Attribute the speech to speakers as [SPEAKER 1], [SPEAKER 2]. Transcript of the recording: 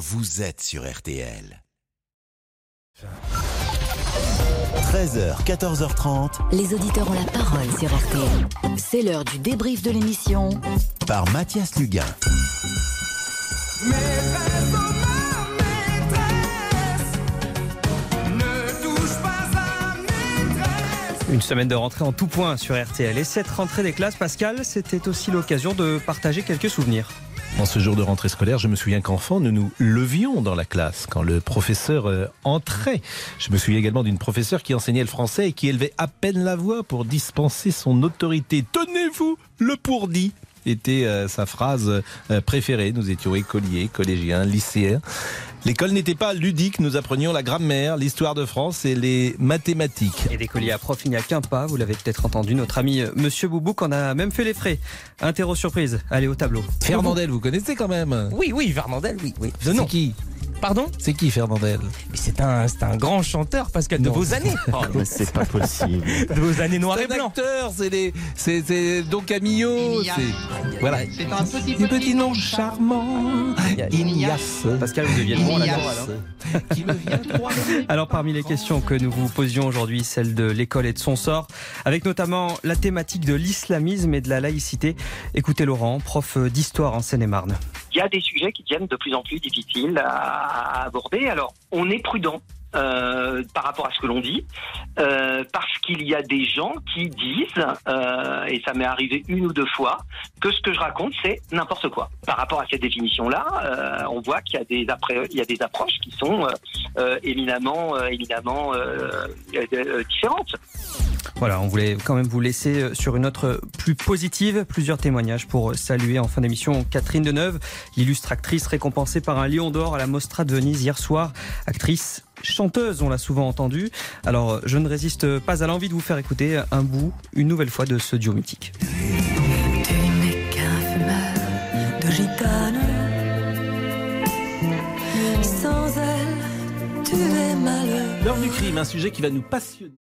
[SPEAKER 1] vous êtes sur RTL. 13h, 14h30.
[SPEAKER 2] Les auditeurs ont la parole sur RTL. C'est l'heure du débrief de l'émission
[SPEAKER 1] par Mathias Luguin.
[SPEAKER 3] Une semaine de rentrée en tout point sur RTL. Et cette rentrée des classes, Pascal, c'était aussi l'occasion de partager quelques souvenirs.
[SPEAKER 4] En ce jour de rentrée scolaire, je me souviens qu'enfant, nous nous levions dans la classe quand le professeur euh, entrait. Je me souviens également d'une professeure qui enseignait le français et qui élevait à peine la voix pour dispenser son autorité. Tenez-vous le pourdi était euh, sa phrase euh, préférée. Nous étions écoliers, collégiens, lycéens. L'école n'était pas ludique, nous apprenions la grammaire, l'histoire de France et les mathématiques.
[SPEAKER 3] Et d'écolier à prof, il n'y a qu'un pas, vous l'avez peut-être entendu, notre ami euh, Monsieur Boubouk en a même fait les frais. Interro surprise, allez au tableau.
[SPEAKER 4] Fernandel, vous connaissez quand même
[SPEAKER 5] Oui, oui, Fernandel, oui. oui.
[SPEAKER 4] C'est qui?
[SPEAKER 5] Pardon
[SPEAKER 4] C'est qui Fernandel
[SPEAKER 5] C'est un, c'est un grand chanteur, Pascal, de vos années.
[SPEAKER 6] Oh, mais c'est pas possible.
[SPEAKER 5] De vos années noires et
[SPEAKER 4] C'est un
[SPEAKER 5] blancs.
[SPEAKER 4] acteur, c'est les, c'est, c'est Don Camillo, c'est, voilà.
[SPEAKER 7] C'est un petit,
[SPEAKER 4] Des petits noms charmants, Ignace.
[SPEAKER 3] Pascal, vous deviez bon à la hein. Alors parmi les questions que nous vous posions aujourd'hui, celle de l'école et de son sort, avec notamment la thématique de l'islamisme et de la laïcité. Écoutez Laurent, prof d'histoire en Seine-et-Marne.
[SPEAKER 8] il y a des sujets qui deviennent de plus en plus difficiles à aborder. Alors, on est prudent. euh, par rapport à ce que l'on dit, euh, parce qu'il y a des gens qui disent, euh, et ça m'est arrivé une ou deux fois, que ce que je raconte c'est n'importe quoi. Par rapport à cette définition-là, on voit qu'il y a des il y a des approches qui sont éminemment, différentes.
[SPEAKER 3] Voilà, on voulait quand même vous laisser euh, sur une euh, plus positive. Plusieurs témoignages pour euh, saluer en fin d'émission Catherine Deneuve, l'illustratrice récompensée par un lion d'or à la Mostra de Venise hier soir. Actrice, chanteuse, on l'a souvent entendu. Alors, euh, je ne résiste pas à l'envie de vous faire écouter un bout, une nouvelle fois, de ce duo mythique.
[SPEAKER 4] L'heure du crime, un sujet qui va nous passionner.